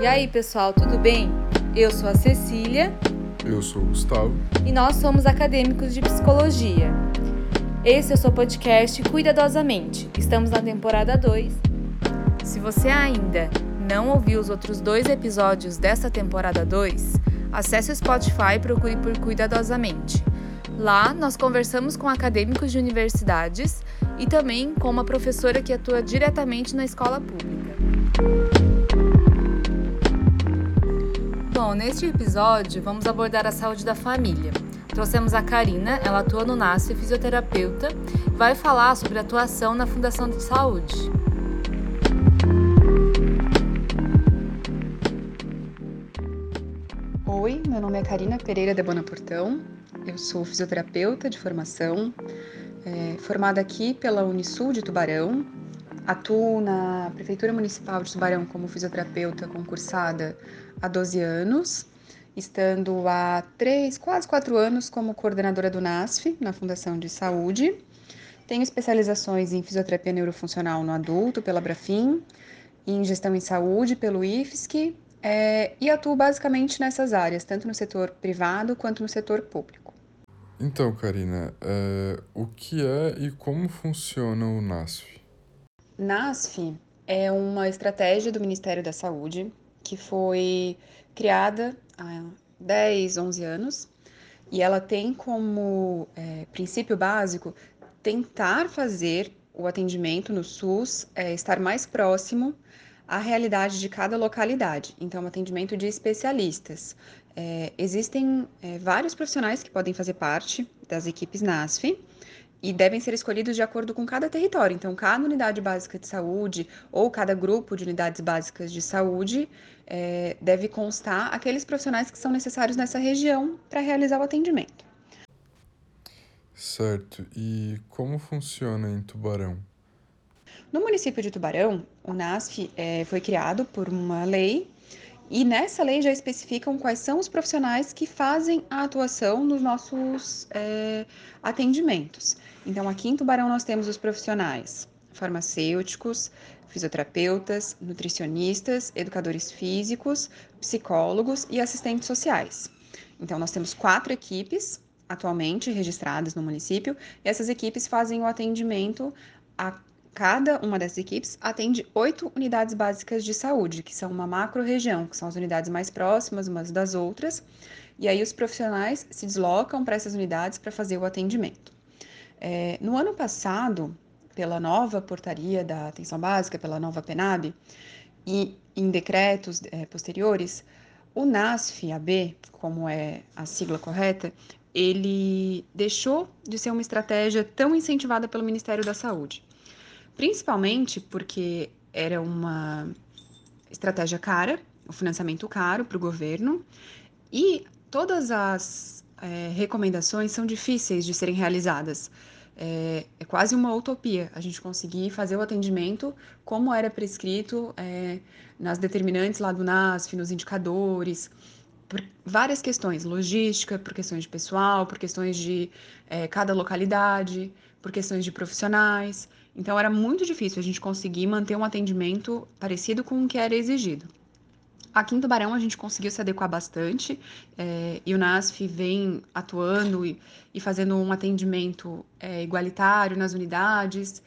E aí, pessoal, tudo bem? Eu sou a Cecília. Eu sou o Gustavo. E nós somos acadêmicos de psicologia. Esse é o seu podcast Cuidadosamente. Estamos na temporada 2. Se você ainda não ouviu os outros dois episódios desta temporada 2, acesse o Spotify e procure por Cuidadosamente. Lá, nós conversamos com acadêmicos de universidades e também com uma professora que atua diretamente na escola pública. Bom, neste episódio vamos abordar a saúde da família. Trouxemos a Karina, ela atua no NASF, fisioterapeuta, e vai falar sobre atuação na Fundação de Saúde. Oi, meu nome é Karina Pereira de Bonaportão, eu sou fisioterapeuta de formação, é, formada aqui pela Unisul de Tubarão, atuo na Prefeitura Municipal de Tubarão como fisioterapeuta concursada há 12 anos, estando há três, quase quatro anos como coordenadora do NASF, na Fundação de Saúde. Tenho especializações em fisioterapia neurofuncional no adulto, pela Brafim, em gestão em saúde, pelo IFSC, é, e atuo basicamente nessas áreas, tanto no setor privado quanto no setor público. Então, Karina, é, o que é e como funciona o NASF? NASF é uma estratégia do Ministério da Saúde que foi criada há 10, 11 anos e ela tem como é, princípio básico tentar fazer o atendimento no SUS é, estar mais próximo à realidade de cada localidade. Então, um atendimento de especialistas. É, existem é, vários profissionais que podem fazer parte das equipes NASF e devem ser escolhidos de acordo com cada território. Então, cada unidade básica de saúde ou cada grupo de unidades básicas de saúde é, deve constar aqueles profissionais que são necessários nessa região para realizar o atendimento. Certo. E como funciona em Tubarão? No município de Tubarão, o NASF é, foi criado por uma lei e nessa lei já especificam quais são os profissionais que fazem a atuação nos nossos é, atendimentos. Então, aqui em Tubarão, nós temos os profissionais farmacêuticos, fisioterapeutas, nutricionistas, educadores físicos, psicólogos e assistentes sociais. Então, nós temos quatro equipes atualmente registradas no município, e essas equipes fazem o atendimento a cada uma dessas equipes atende oito unidades básicas de saúde, que são uma macro-região, que são as unidades mais próximas umas das outras, e aí os profissionais se deslocam para essas unidades para fazer o atendimento. É, no ano passado, pela nova portaria da atenção básica, pela nova PENAB, e em decretos é, posteriores, o NASF-AB, como é a sigla correta, ele deixou de ser uma estratégia tão incentivada pelo Ministério da Saúde. Principalmente porque era uma estratégia cara, o um financiamento caro para o governo, e todas as é, recomendações são difíceis de serem realizadas é, é, quase uma utopia a gente conseguir fazer o atendimento como era prescrito é, nas determinantes lá do NASF, nos indicadores, por várias questões, logística, por questões de pessoal, por questões de é, cada localidade, por questões de profissionais. Então era muito difícil a gente conseguir manter um atendimento parecido com o que era exigido. Aqui em Tubarão a gente conseguiu se adequar bastante é, e o NASF vem atuando e, e fazendo um atendimento é, igualitário nas unidades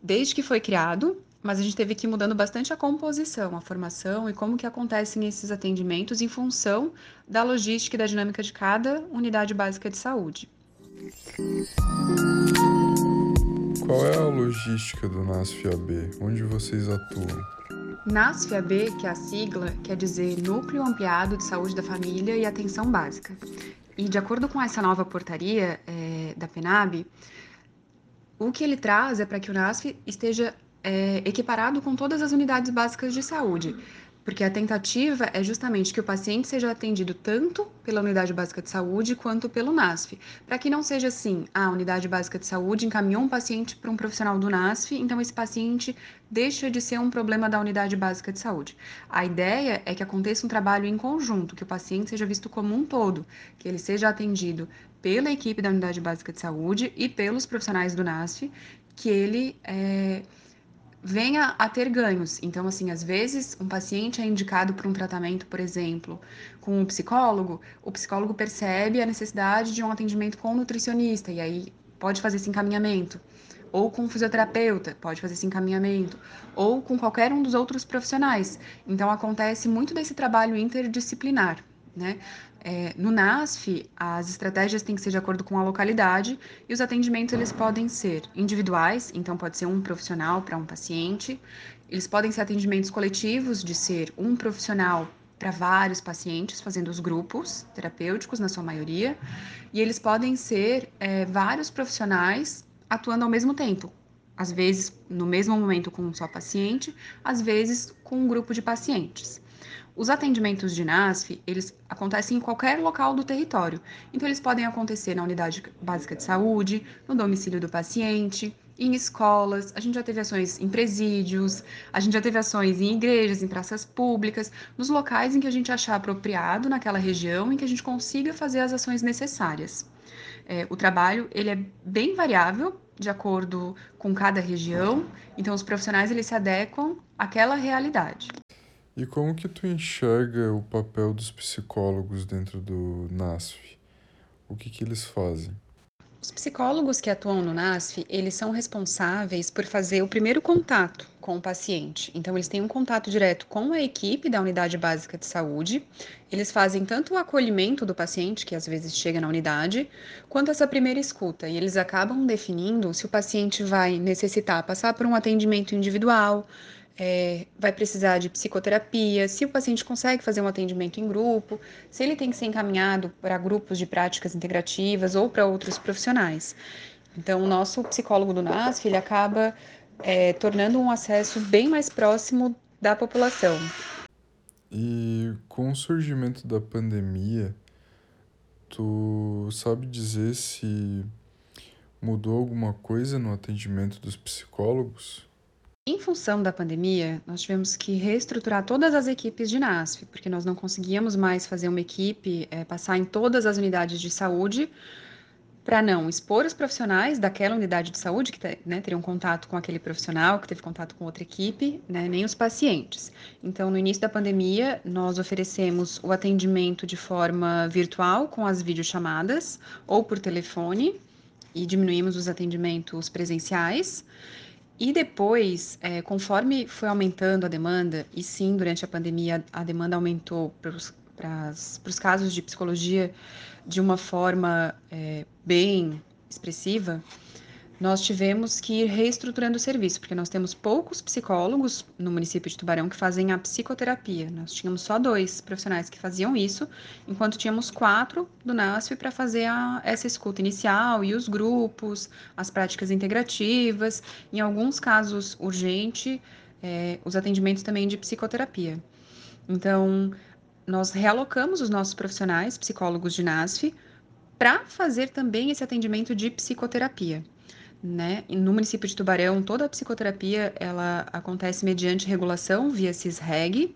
desde que foi criado, mas a gente teve que ir mudando bastante a composição, a formação e como que acontecem esses atendimentos em função da logística e da dinâmica de cada unidade básica de saúde. Qual é a logística do NASF-AB? Onde vocês atuam? NASF-AB, que é a sigla, quer dizer Núcleo Ampliado de Saúde da Família e Atenção Básica. E de acordo com essa nova portaria é, da PENAB, o que ele traz é para que o NASF esteja é, equiparado com todas as unidades básicas de saúde, porque a tentativa é justamente que o paciente seja atendido tanto pela unidade básica de saúde quanto pelo NASF, para que não seja assim, a unidade básica de saúde encaminhou um paciente para um profissional do NASF, então esse paciente deixa de ser um problema da unidade básica de saúde. A ideia é que aconteça um trabalho em conjunto, que o paciente seja visto como um todo, que ele seja atendido pela equipe da unidade básica de saúde e pelos profissionais do NASF, que ele é, venha a ter ganhos. Então, assim, às vezes um paciente é indicado para um tratamento, por exemplo, com um psicólogo, o psicólogo percebe a necessidade de um atendimento com um nutricionista e aí pode fazer esse encaminhamento. Ou com um fisioterapeuta, pode fazer esse encaminhamento, ou com qualquer um dos outros profissionais. Então, acontece muito desse trabalho interdisciplinar, né? É, no NASF, as estratégias têm que ser de acordo com a localidade e os atendimentos eles podem ser individuais, então pode ser um profissional para um paciente. Eles podem ser atendimentos coletivos, de ser um profissional para vários pacientes, fazendo os grupos terapêuticos na sua maioria. E eles podem ser é, vários profissionais atuando ao mesmo tempo, às vezes no mesmo momento com um só paciente, às vezes com um grupo de pacientes. Os atendimentos de NASF, eles acontecem em qualquer local do território. Então, eles podem acontecer na unidade básica de saúde, no domicílio do paciente, em escolas, a gente já teve ações em presídios, a gente já teve ações em igrejas, em praças públicas, nos locais em que a gente achar apropriado naquela região, em que a gente consiga fazer as ações necessárias. É, o trabalho ele é bem variável de acordo com cada região, então os profissionais eles se adequam àquela realidade. E como que tu enxerga o papel dos psicólogos dentro do NASF? O que que eles fazem? Os psicólogos que atuam no NASF, eles são responsáveis por fazer o primeiro contato com o paciente. Então, eles têm um contato direto com a equipe da unidade básica de saúde. Eles fazem tanto o acolhimento do paciente, que às vezes chega na unidade, quanto essa primeira escuta. E eles acabam definindo se o paciente vai necessitar passar por um atendimento individual, é, vai precisar de psicoterapia, se o paciente consegue fazer um atendimento em grupo, se ele tem que ser encaminhado para grupos de práticas integrativas ou para outros profissionais. Então, o nosso psicólogo do NASF, ele acaba é, tornando um acesso bem mais próximo da população. E com o surgimento da pandemia, tu sabe dizer se mudou alguma coisa no atendimento dos psicólogos? Em função da pandemia, nós tivemos que reestruturar todas as equipes de NASF, porque nós não conseguíamos mais fazer uma equipe é, passar em todas as unidades de saúde para não expor os profissionais daquela unidade de saúde que né, teriam contato com aquele profissional que teve contato com outra equipe, né, nem os pacientes. Então, no início da pandemia, nós oferecemos o atendimento de forma virtual com as videochamadas ou por telefone e diminuímos os atendimentos presenciais. E depois, é, conforme foi aumentando a demanda, e sim, durante a pandemia a demanda aumentou para os casos de psicologia de uma forma é, bem expressiva, nós tivemos que ir reestruturando o serviço, porque nós temos poucos psicólogos no município de Tubarão que fazem a psicoterapia. Nós tínhamos só dois profissionais que faziam isso, enquanto tínhamos quatro do NASF para fazer a, essa escuta inicial e os grupos, as práticas integrativas, em alguns casos urgente, é, os atendimentos também de psicoterapia. Então, nós realocamos os nossos profissionais, psicólogos de NASF, para fazer também esse atendimento de psicoterapia né? No município de Tubarão, toda a psicoterapia ela acontece mediante regulação via CISREG,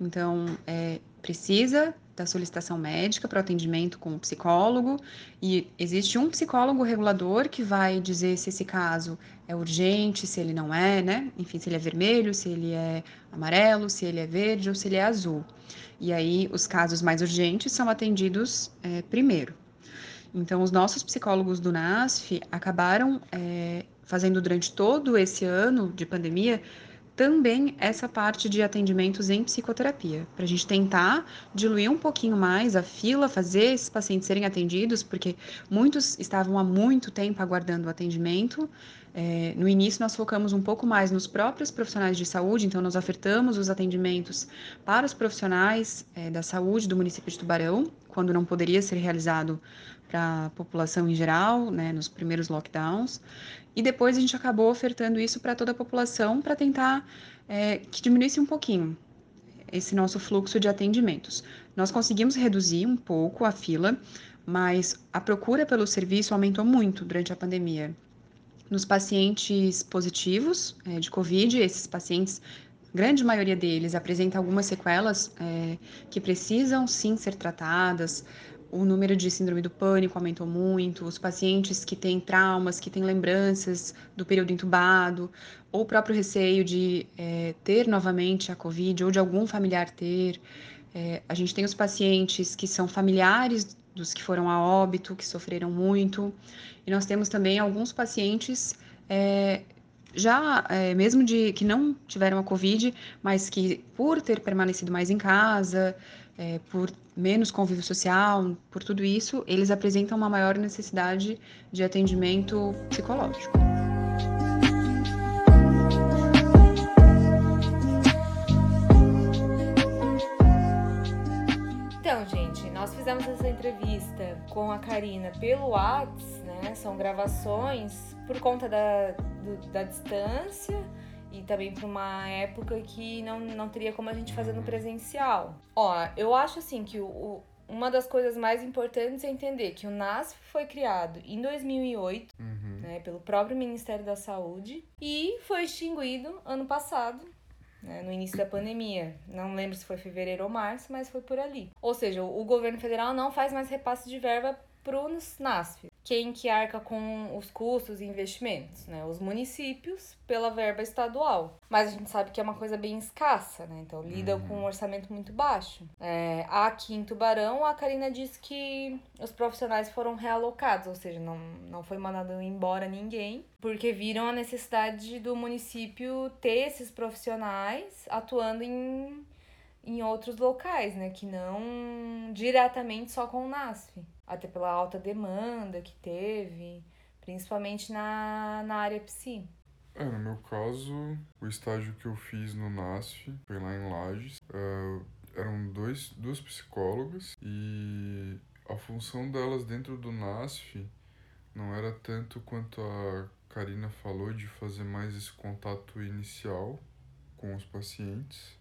então é, precisa da solicitação médica para atendimento com o psicólogo e existe um psicólogo regulador que vai dizer se esse caso é urgente, se ele não é, né? Enfim, se ele é vermelho, se ele é amarelo, se ele é verde ou se ele é azul. E aí os casos mais urgentes são atendidos é, primeiro. Então, os nossos psicólogos do NASF acabaram é, fazendo durante todo esse ano de pandemia também essa parte de atendimentos em psicoterapia, para a gente tentar diluir um pouquinho mais a fila, fazer esses pacientes serem atendidos, porque muitos estavam há muito tempo aguardando o atendimento. É, no início, nós focamos um pouco mais nos próprios profissionais de saúde, então, nós ofertamos os atendimentos para os profissionais é, da saúde do município de Tubarão, quando não poderia ser realizado para a população em geral, né, nos primeiros lockdowns, e depois a gente acabou ofertando isso para toda a população para tentar é, que diminuísse um pouquinho esse nosso fluxo de atendimentos. Nós conseguimos reduzir um pouco a fila, mas a procura pelo serviço aumentou muito durante a pandemia. Nos pacientes positivos é, de Covid, esses pacientes grande maioria deles apresenta algumas sequelas é, que precisam sim ser tratadas, o número de síndrome do pânico aumentou muito, os pacientes que têm traumas, que têm lembranças do período entubado, ou o próprio receio de é, ter novamente a Covid, ou de algum familiar ter. É, a gente tem os pacientes que são familiares dos que foram a óbito, que sofreram muito, e nós temos também alguns pacientes é, já é, mesmo de que não tiveram a Covid, mas que por ter permanecido mais em casa, é, por menos convívio social, por tudo isso, eles apresentam uma maior necessidade de atendimento psicológico. Então, gente, nós fizemos essa entrevista com a Karina pelo Whats, né? São gravações por conta da, do, da distância e também para uma época que não, não teria como a gente fazer no presencial. Ó, eu acho assim que o, o uma das coisas mais importantes é entender que o NASF foi criado em 2008, uhum. né, pelo próprio Ministério da Saúde e foi extinguido ano passado, né, no início da pandemia. Não lembro se foi fevereiro ou março, mas foi por ali. Ou seja, o, o governo federal não faz mais repasse de verba para o NASF quem que arca com os custos e investimentos, né? Os municípios pela verba estadual. Mas a gente sabe que é uma coisa bem escassa, né? Então lida uhum. com um orçamento muito baixo. É, aqui em Tubarão, a Karina disse que os profissionais foram realocados, ou seja, não, não foi mandado embora ninguém, porque viram a necessidade do município ter esses profissionais atuando em em outros locais, né? Que não diretamente só com o NASF até pela alta demanda que teve, principalmente na, na área psi. É, no meu caso, o estágio que eu fiz no NASF foi lá em Lages. Uh, eram dois, duas psicólogas e a função delas dentro do NASF não era tanto quanto a Karina falou de fazer mais esse contato inicial com os pacientes,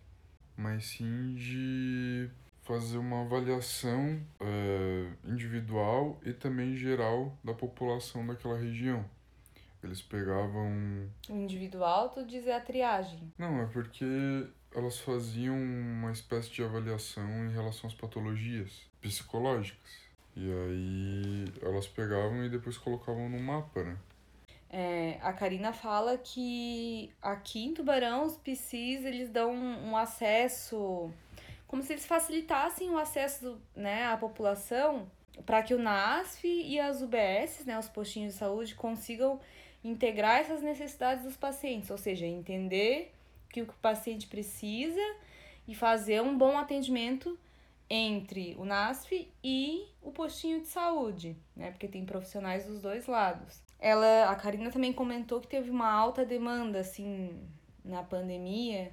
mas sim de fazer uma avaliação é, individual e também geral da população daquela região. Eles pegavam. O individual, tu dizer a triagem? Não, é porque elas faziam uma espécie de avaliação em relação às patologias psicológicas. E aí elas pegavam e depois colocavam no mapa, né? É, a Karina fala que aqui em Tubarão os PCs eles dão um acesso como se eles facilitassem o acesso né, à população para que o NASF e as UBS, né, os postinhos de saúde, consigam integrar essas necessidades dos pacientes, ou seja, entender que o que o paciente precisa e fazer um bom atendimento entre o NASF e o postinho de saúde, né? Porque tem profissionais dos dois lados. Ela, a Karina também comentou que teve uma alta demanda assim na pandemia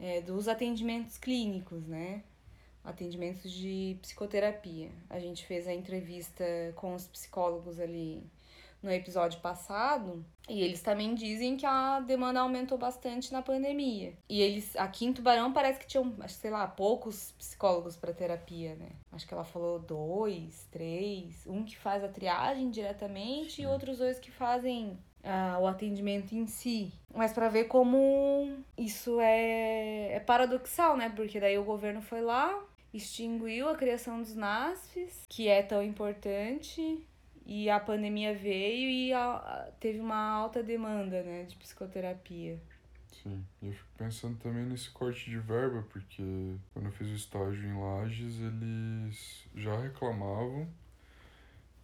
é, dos atendimentos clínicos, né? Atendimentos de psicoterapia. A gente fez a entrevista com os psicólogos ali no episódio passado, e eles também dizem que a demanda aumentou bastante na pandemia. E eles, aqui em Tubarão, parece que tinham, sei lá, poucos psicólogos para terapia, né? Acho que ela falou dois, três, um que faz a triagem diretamente Sim. e outros dois que fazem ah, o atendimento em si. Mas para ver como isso é, é paradoxal, né? Porque daí o governo foi lá, extinguiu a criação dos NASFs, que é tão importante, e a pandemia veio e a, teve uma alta demanda, né, de psicoterapia. Sim, e eu fico pensando também nesse corte de verba, porque quando eu fiz o estágio em Lages, eles já reclamavam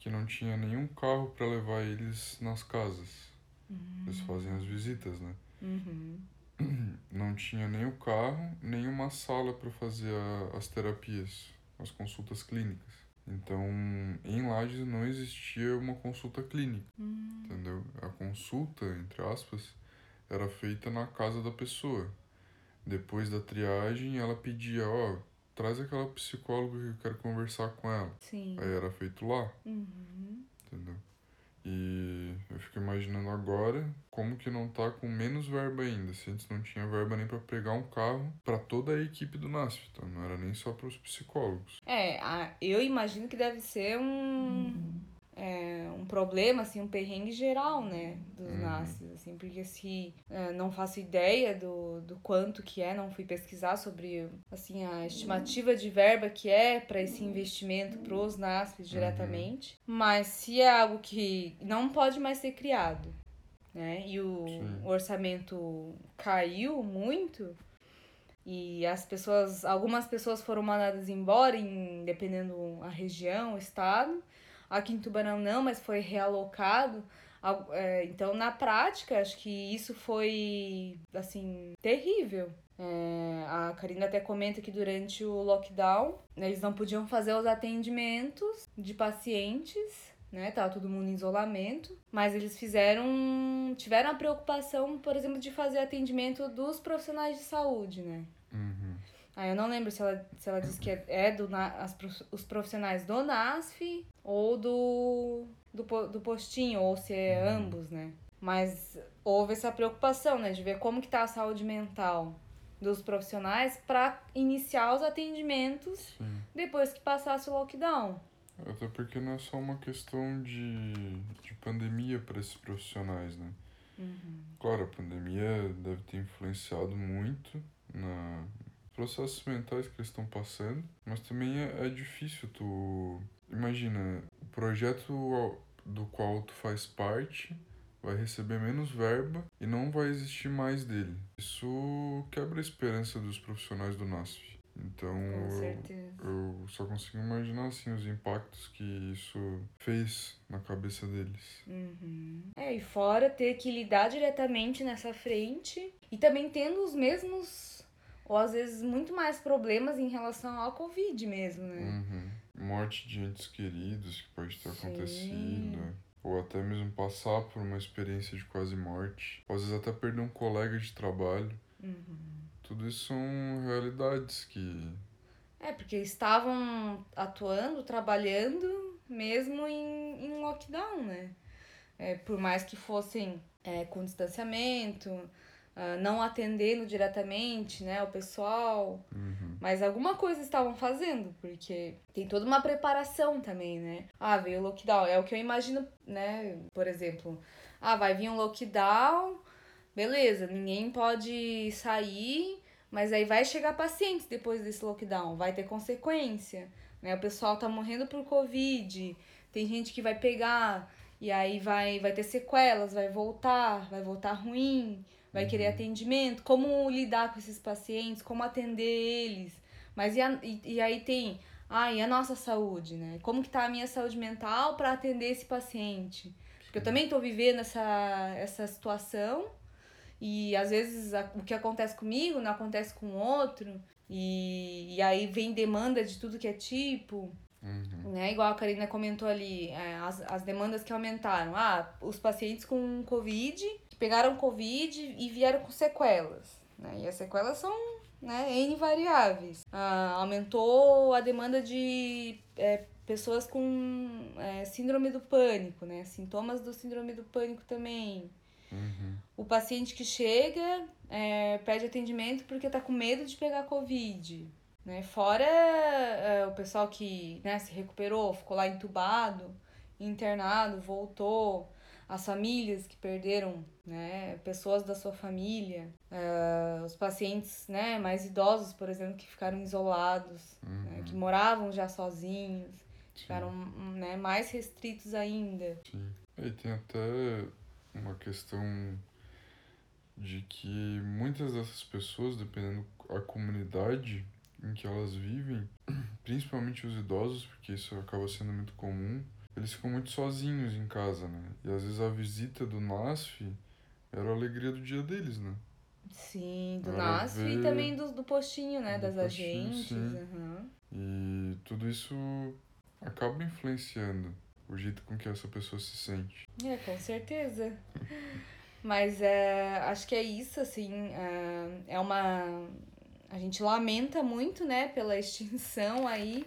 que não tinha nenhum carro para levar eles nas casas. Uhum. Eles fazem as visitas, né? Uhum. Não tinha nem o carro, nem uma sala para fazer a, as terapias, as consultas clínicas. Então, em Lages não existia uma consulta clínica, uhum. entendeu? A consulta, entre aspas, era feita na casa da pessoa. Depois da triagem, ela pedia, ó, oh, traz aquela psicóloga que eu quero conversar com ela. Sim. Aí era feito lá. Uhum. Entendeu? E eu fico imaginando agora como que não tá com menos verba ainda. Se antes não tinha verba nem para pegar um carro para toda a equipe do NASF, então não era nem só para os psicólogos. É, eu imagino que deve ser um. Uhum é, um problema, assim, um perrengue geral, né, dos Uhum. NASFs, assim, porque se é, não faço ideia do, do quanto que é, não fui pesquisar sobre, assim, a estimativa de verba que é para esse investimento pros NASFs diretamente, mas se é algo que não pode mais ser criado, né, e o orçamento caiu muito, e as pessoas, algumas pessoas foram mandadas embora, em, dependendo a região, o estado. Aqui em Tubarão não, mas foi realocado. Al- é, Então, na prática, acho que isso foi, assim, terrível. É, a Karina até comenta que durante o lockdown, né, eles não podiam fazer os atendimentos de pacientes, né? Tava todo mundo em isolamento. Mas eles fizeram. tiveram a preocupação, por exemplo, de fazer atendimento dos profissionais de saúde, né? Uhum. Ah, eu não lembro se ela, se ela disse que é, é do, as, os profissionais do NASF ou do, do, do postinho, ou se é ambos, né? Mas houve essa preocupação, né? De ver como que tá a saúde mental dos profissionais para iniciar os atendimentos Sim. depois que passasse o lockdown. Até porque não é só uma questão de, de pandemia para esses profissionais, né? Claro, a pandemia deve ter influenciado muito na processos mentais que eles estão passando, mas também é, é difícil tu... Imagina, o projeto do qual tu faz parte vai receber menos verba e não vai existir mais dele. Isso quebra a esperança dos profissionais do NASF. Então, Com eu- eu só consigo imaginar assim os impactos que isso fez na cabeça deles. Uhum. É, e fora ter que lidar diretamente nessa frente e também tendo os mesmos, ou às vezes muito mais problemas em relação ao Covid mesmo, né? Uhum. Morte de entes queridos que pode ter Sim. acontecido. Ou até mesmo passar por uma experiência de quase morte. Ou às vezes até perder um colega de trabalho. Uhum. Tudo isso são realidades que. É, porque estavam atuando, trabalhando mesmo em, em lockdown, né? É, por mais que fossem é, com distanciamento, ah, não atendendo diretamente, né, o pessoal, Uhum. Mas alguma coisa estavam fazendo, porque tem toda uma preparação também, né? Ah, veio o lockdown. É o que eu imagino, né? Por exemplo, ah, vai vir um lockdown, beleza, ninguém pode sair, mas aí vai chegar pacientes depois desse lockdown, vai ter consequência, né? O pessoal tá morrendo por Covid, tem gente que vai pegar e aí vai, vai ter sequelas, vai voltar, vai voltar ruim, vai querer atendimento, como lidar com esses pacientes, como atender eles. Mas e, a- e, e aí tem, ah, a nossa saúde, né? Como que tá a minha saúde mental para atender esse paciente? Porque eu também tô vivendo essa, essa situação e às vezes a- o que acontece comigo não acontece com o outro. E, e aí vem demanda de tudo que é tipo Uhum. né? Igual a Karina comentou ali, é, as, as demandas que aumentaram. Ah, os pacientes com Covid, que pegaram Covid e vieram com sequelas. Né? E as sequelas são né, N variáveis. Ah, aumentou a demanda de é, pessoas com é, síndrome do pânico, né? Sintomas do síndrome do pânico também. Uhum. O paciente que chega é, pede atendimento porque tá com medo de pegar Covid. Né? Fora é, o pessoal que né, se recuperou, ficou lá entubado, internado, voltou. As famílias que perderam né, pessoas da sua família. é, os pacientes né, mais idosos, por exemplo, que ficaram isolados, né, que moravam já sozinhos. Ficaram né, mais restritos ainda. Sim. E tem até uma questão de que muitas dessas pessoas, dependendo da comunidade em que elas vivem, principalmente os idosos, porque isso acaba sendo muito comum, eles ficam muito sozinhos em casa, né? E às vezes a visita do NASF era a alegria do dia deles, né? Sim, do Era NASF e ver- também do, do postinho, né? Do das postinho, agentes. aham. E tudo isso acaba influenciando o jeito com que essa pessoa se sente. É, com certeza. Mas é, acho que é isso, assim. é, É uma. A gente lamenta muito, né, pela extinção aí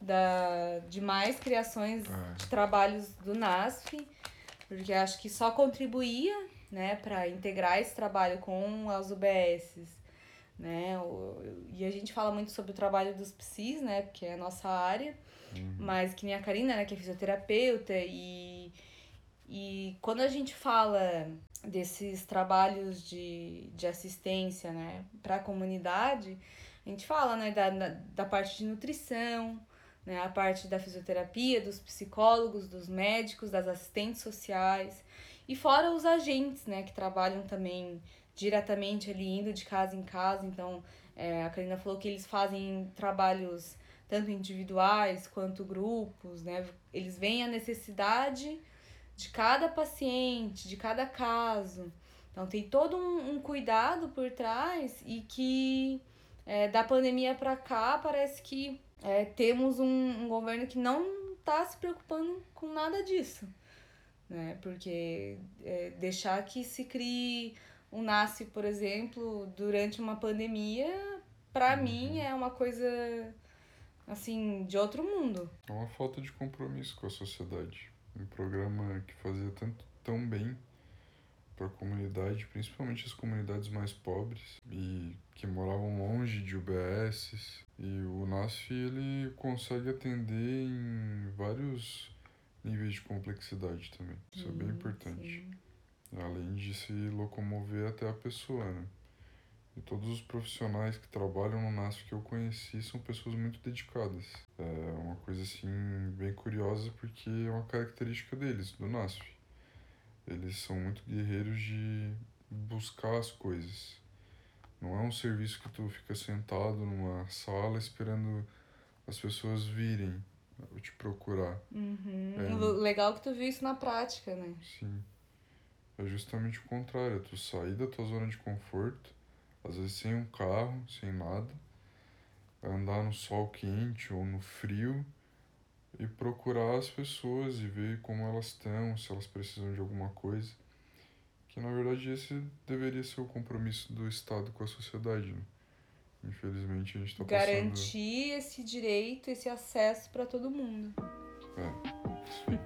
da, de mais criações É. de trabalhos do NASF, porque acho que só contribuía, né, para integrar esse trabalho com as UBSs, né, o- e a gente fala muito sobre o trabalho dos psis, né? Porque é a nossa área. Uhum. Mas que nem a Karina, né? Que é fisioterapeuta. E, e quando a gente fala desses trabalhos de, de assistência, né? Para a comunidade, a gente fala, né? Da, da, da parte de nutrição, né? A parte da fisioterapia, dos psicólogos, dos médicos, das assistentes sociais. E fora os agentes, né? Que trabalham também diretamente ali, indo de casa em casa. Então, é, a Karina falou que eles fazem trabalhos tanto individuais quanto grupos, né? Eles veem a necessidade de cada paciente, de cada caso. Então tem todo um, um cuidado por trás e que é, da pandemia para cá parece que é, temos um, um governo que não está se preocupando com nada disso, né? Porque é, deixar que se crie um nasce, por exemplo, durante uma pandemia, para Uhum. mim é uma coisa assim de outro mundo. É uma falta de compromisso com a sociedade. Um programa que fazia tanto tão bem para a comunidade, principalmente as comunidades mais pobres e que moravam longe de UBSs. E o NASF ele consegue atender em vários níveis de complexidade também. Isso é bem Sim, importante. sim. Além de se locomover até a pessoa, né? E todos os profissionais que trabalham no NASF que eu conheci são pessoas muito dedicadas. É uma coisa assim bem curiosa porque é uma característica deles, do NASF. Eles são muito guerreiros de buscar as coisas. Não é um serviço que tu fica sentado numa sala esperando as pessoas virem te procurar. Uhum. É. Legal que tu viu isso na prática, né? Sim. É justamente o contrário, é tu sair da tua zona de conforto, às vezes sem um carro, sem nada, andar no sol quente ou no frio e procurar as pessoas e ver como elas estão, se elas precisam de alguma coisa. Que na verdade esse deveria ser o compromisso do Estado com a sociedade, né? Infelizmente a gente tá passando. Garantir esse direito, esse acesso para todo mundo. É, isso aí.